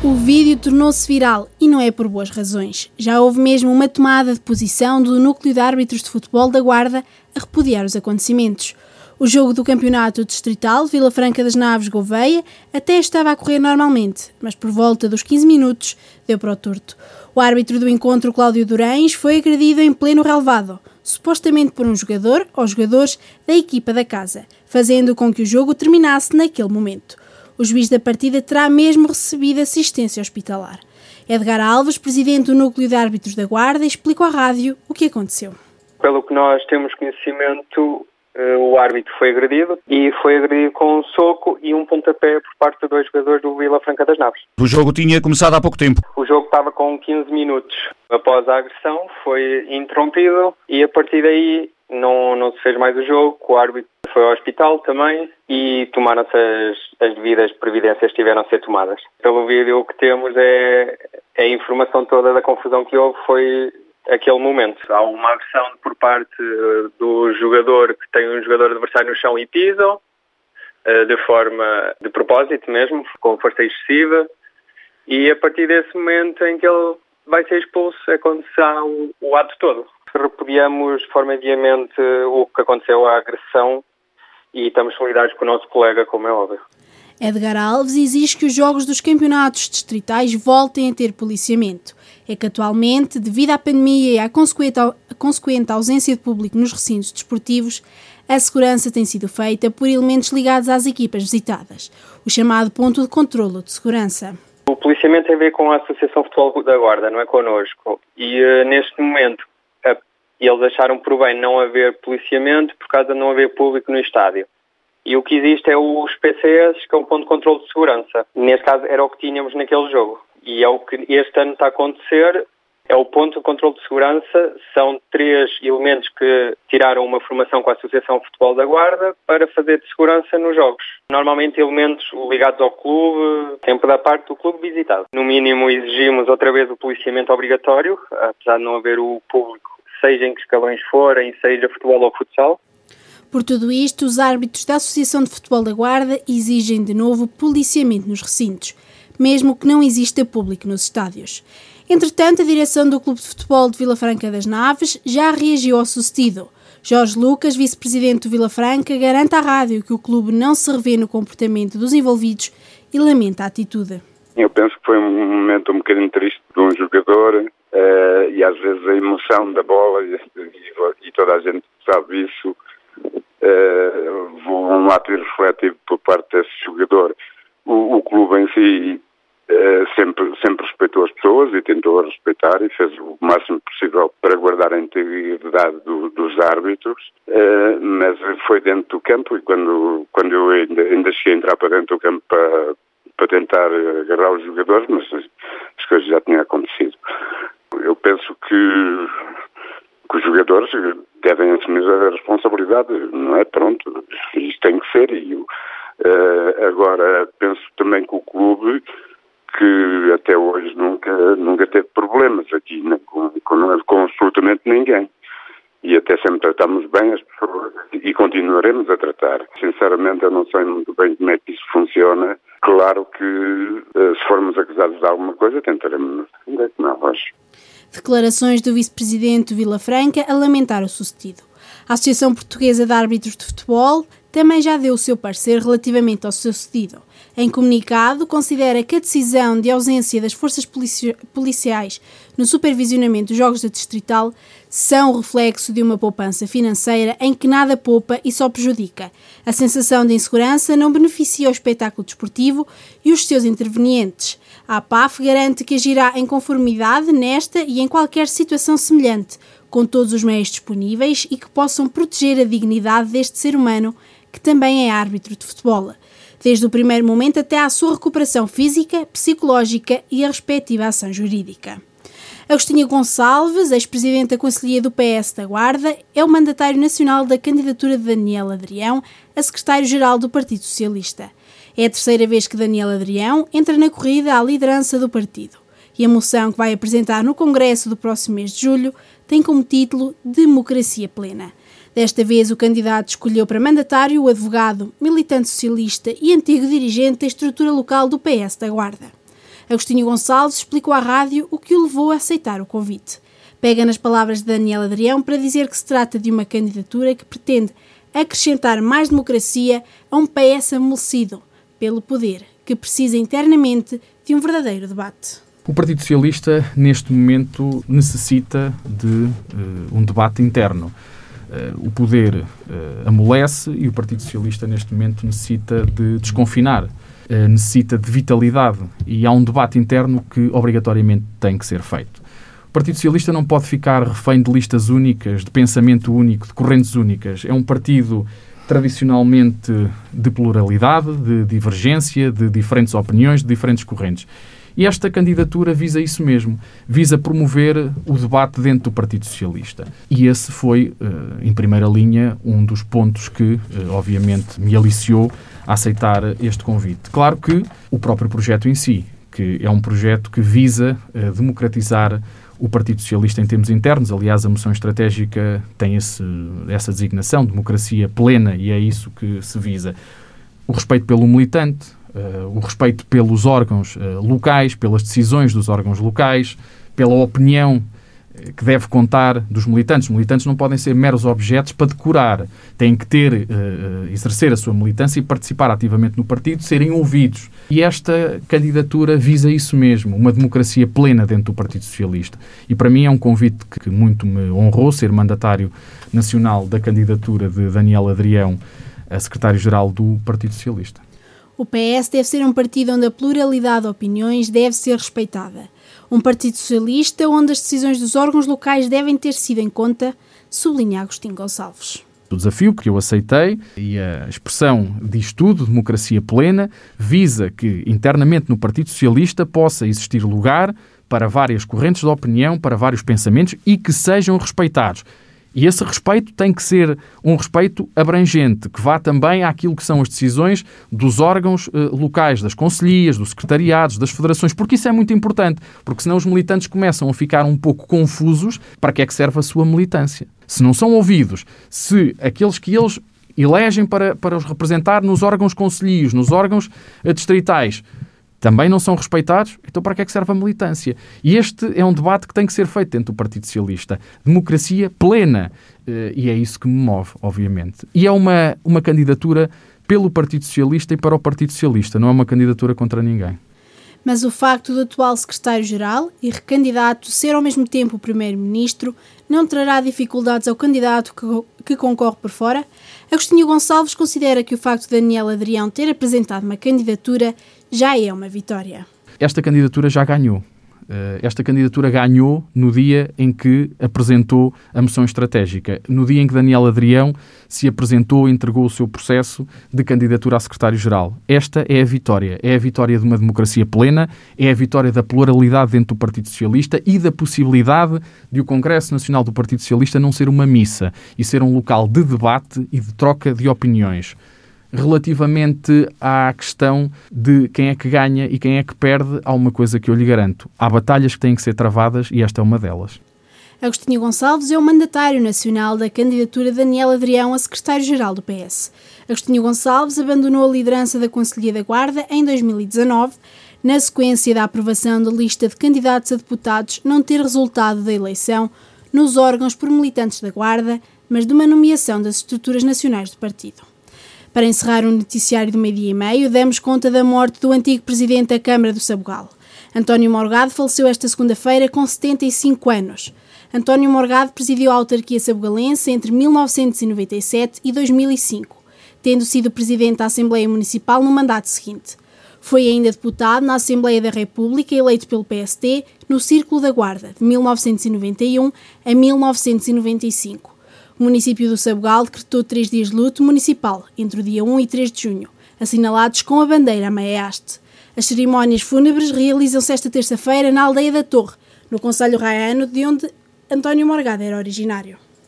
O vídeo tornou-se viral e não é por boas razões. Já houve mesmo uma tomada de posição do núcleo de árbitros de futebol da Guarda a repudiar os acontecimentos. O jogo do campeonato distrital Vila Franca das Naves Gouveia até estava a correr normalmente, mas por volta dos 15 minutos deu para o torto. O árbitro do encontro, Cláudio Durães, foi agredido em pleno relevado, supostamente por um jogador ou jogadores da equipa da casa, fazendo com que o jogo terminasse naquele momento. O juiz da partida terá mesmo recebido assistência hospitalar. Edgar Alves, presidente do Núcleo de Árbitros da Guarda, explicou à rádio o que aconteceu. Pelo que nós temos conhecimento, eh, o árbitro foi agredido e foi agredido com um soco e um pontapé por parte de dois jogadores do Vila Franca das Naves. O jogo tinha começado há pouco tempo. O jogo estava com 15 minutos. Após a agressão, foi interrompido e a partir daí não, não se fez mais o jogo. O árbitro foi ao hospital também e tomaram-se as, as devidas providências que tiveram a ser tomadas. Pelo vídeo o que temos é, é a informação toda da confusão que houve foi aquele momento. Há uma agressão por parte eh, do jogador que tem um jogador adversário no chão e pisam, eh, de forma de propósito mesmo, com força excessiva, e a partir desse momento em que ele vai ser expulso é quando se há o, o ato todo. Repudiamos de forma veemente o que aconteceu, a agressão, e estamos solidários com o nosso colega, como é óbvio. Edgar Alves exige que os jogos dos campeonatos distritais voltem a ter policiamento. É que atualmente, devido à pandemia e à consequente, ausência de público nos recintos desportivos, a segurança tem sido feita por elementos ligados às equipas visitadas, o chamado ponto de controlo de segurança. O policiamento tem a ver com a Associação Futebol da Guarda, não é connosco. E uh, neste momento uh, eles acharam por bem não haver policiamento por causa de não haver público no estádio. E o que existe é os PCS, que é um ponto de controle de segurança. Neste caso era o que tínhamos naquele jogo. E é o que este ano está a acontecer, é o ponto de controle de segurança. São três elementos que tiraram uma formação com a Associação Futebol da Guarda para fazer de segurança nos jogos. Normalmente elementos ligados ao clube, sempre da parte do clube visitado. No mínimo exigimos outra vez o policiamento obrigatório, apesar de não haver o público, seja em que escalões forem, seja futebol ou futsal. Por tudo isto, os árbitros da Associação de Futebol da Guarda exigem de novo policiamento nos recintos, mesmo que não exista público nos estádios. Entretanto, a direção do Clube de Futebol de Vila Franca das Naves já reagiu ao sucedido. Jorge Lucas, vice-presidente do Vila Franca, garante à rádio que o clube não se revê no comportamento dos envolvidos e lamenta a atitude. Eu penso que foi um momento um bocadinho triste de um jogador uh, e às vezes a emoção da bola e, e, toda a gente sabe isso uh, um ato irrefletivo por parte desse jogador. O, o clube em si uh, sempre, sempre respeitou as pessoas e tentou respeitar e fez o máximo possível para guardar a integridade do, dos árbitros, uh, mas foi dentro do campo e quando, quando eu ainda, ainda cheguei a entrar para dentro do campo para, para tentar agarrar os jogadores, mas as coisas já tinham acontecido. Penso que, que os jogadores devem assumir a responsabilidade, não é? Pronto, isto tem que ser. E uh, agora penso também que o clube, que até hoje nunca, nunca teve problemas aqui né, com, com, com absolutamente ninguém. E até sempre tratamos bem as pessoas e continuaremos a tratar. Sinceramente, eu não sei muito bem como é que isso funciona. Claro que, uh, se formos acusados de alguma coisa, tentaremos defender, não, acho. Declarações do vice-presidente Vila Franca a lamentar o sucedido. A Associação Portuguesa de Árbitros de Futebol também já deu o seu parecer relativamente ao sucedido. Em comunicado, considera que a decisão de ausência das forças polici policiais no supervisionamento dos Jogos da Distrital são reflexo de uma poupança financeira em que nada poupa e só prejudica. A sensação de insegurança não beneficia o espetáculo desportivo e os seus intervenientes. A PAF garante que agirá em conformidade nesta e em qualquer situação semelhante, com todos os meios disponíveis e que possam proteger a dignidade deste ser humano, que também é árbitro de futebol, desde o primeiro momento até à sua recuperação física, psicológica e a respectiva ação jurídica. Agostinho Gonçalves, ex-presidente da Conselhia do PS da Guarda, é o mandatário nacional da candidatura de Daniel Adrião a secretário-geral do Partido Socialista. É a terceira vez que Daniel Adrião entra na corrida à liderança do partido. E a moção que vai apresentar no Congresso do próximo mês de julho tem como título Democracia Plena. Desta vez, o candidato escolheu para mandatário o advogado, militante socialista e antigo dirigente da estrutura local do PS da Guarda. Agostinho Gonçalves explicou à rádio o que o levou a aceitar o convite. Pega nas palavras de Daniel Adrião para dizer que se trata de uma candidatura que pretende acrescentar mais democracia a um PS amolecido pelo poder, que precisa internamente de um verdadeiro debate. O Partido Socialista, neste momento, necessita de uh, um debate interno. Uh, o poder uh, amolece e o Partido Socialista, neste momento, necessita de desconfinar, necessita de vitalidade e há um debate interno que obrigatoriamente tem que ser feito. O Partido Socialista não pode ficar refém de listas únicas, de pensamento único, de correntes únicas. É um partido tradicionalmente de pluralidade, de divergência, de diferentes opiniões, de diferentes correntes. E esta candidatura visa isso mesmo, visa promover o debate dentro do Partido Socialista. E esse foi, eh, em primeira linha, um dos pontos que, eh, obviamente, me aliciou a aceitar este convite. Claro que o próprio projeto em si, que é um projeto que visa eh, democratizar o Partido Socialista em termos internos. Aliás, a moção estratégica tem esse, essa designação, democracia plena, e é isso que se visa. O respeito pelo militante, uh, o respeito pelos órgãos uh, locais, pelas decisões dos órgãos locais, pela opinião eh, que deve contar dos militantes. Os militantes não podem ser meros objetos para decorar. Têm que ter, uh, exercer a sua militância e participar ativamente no partido, serem ouvidos. E esta candidatura visa isso mesmo, uma democracia plena dentro do Partido Socialista. E para mim é um convite que muito me honrou ser mandatário nacional da candidatura de Daniel Adrião a secretário-geral do Partido Socialista. O PS deve ser um partido onde a pluralidade de opiniões deve ser respeitada. Um partido socialista onde as decisões dos órgãos locais devem ter sido em conta, sublinha Agostinho Gonçalves. O desafio que eu aceitei e a expressão diz tudo, democracia plena, visa que internamente no Partido Socialista possa existir lugar para várias correntes de opinião, para vários pensamentos e que sejam respeitados. E esse respeito tem que ser um respeito abrangente, que vá também àquilo que são as decisões dos órgãos eh, locais, das conselhias, dos secretariados, das federações, porque isso é muito importante, porque senão os militantes começam a ficar um pouco confusos para que é que serve a sua militância. Se não são ouvidos, se aqueles que eles elegem para, para os representar nos órgãos conselhios, nos órgãos eh, distritais, também não são respeitados, então para que é que serve a militância? E este é um debate que tem que ser feito dentro do Partido Socialista. Democracia plena. Eh, e é isso que me move, obviamente. E é uma, uma candidatura pelo Partido Socialista e para o Partido Socialista, não é uma candidatura contra ninguém. Mas o facto do atual secretário-geral e recandidato ser ao mesmo tempo o primeiro-ministro não trará dificuldades ao candidato que, que concorre por fora? Agostinho Gonçalves considera que o facto de Daniel Adrião ter apresentado uma candidatura já é uma vitória. Esta candidatura já ganhou. Eh, esta candidatura ganhou no dia em que apresentou a moção estratégica, no dia em que Daniel Adrião se apresentou e entregou o seu processo de candidatura a secretário-geral. Esta é a vitória. É a vitória de uma democracia plena, é a vitória da pluralidade dentro do Partido Socialista e da possibilidade de o Congresso Nacional do Partido Socialista não ser uma missa e ser um local de debate e de troca de opiniões relativamente à questão de quem é que ganha e quem é que perde, há uma coisa que eu lhe garanto. Há batalhas que têm que ser travadas e esta é uma delas. Agostinho Gonçalves é o mandatário nacional da candidatura de Daniel Adrião a secretário-geral do PS. Agostinho Gonçalves abandonou a liderança da Conselhia da Guarda em 2019, na sequência da aprovação da lista de candidatos a deputados não ter resultado da eleição nos órgãos por militantes da Guarda, mas de uma nomeação das estruturas nacionais do partido. Para encerrar o noticiário do meio-dia e meio, demos conta da morte do antigo presidente da Câmara do Sabugal. António Morgado faleceu esta segunda-feira com 75 anos. António Morgado presidiu a autarquia sabugalense entre 1997 e 2005, tendo sido presidente da Assembleia Municipal no mandato seguinte. Foi ainda deputado na Assembleia da República, eleito pelo PST, no Círculo da Guarda, de 1991 a 1995 o município do Sabugal decretou três dias de luto municipal entre o dia 1 e 3 de junho, assinalados com a bandeira Maeste. As cerimónias fúnebres realizam-se esta terça-feira na aldeia da Torre, no Conselho Raiano, de onde António Morgado era originário.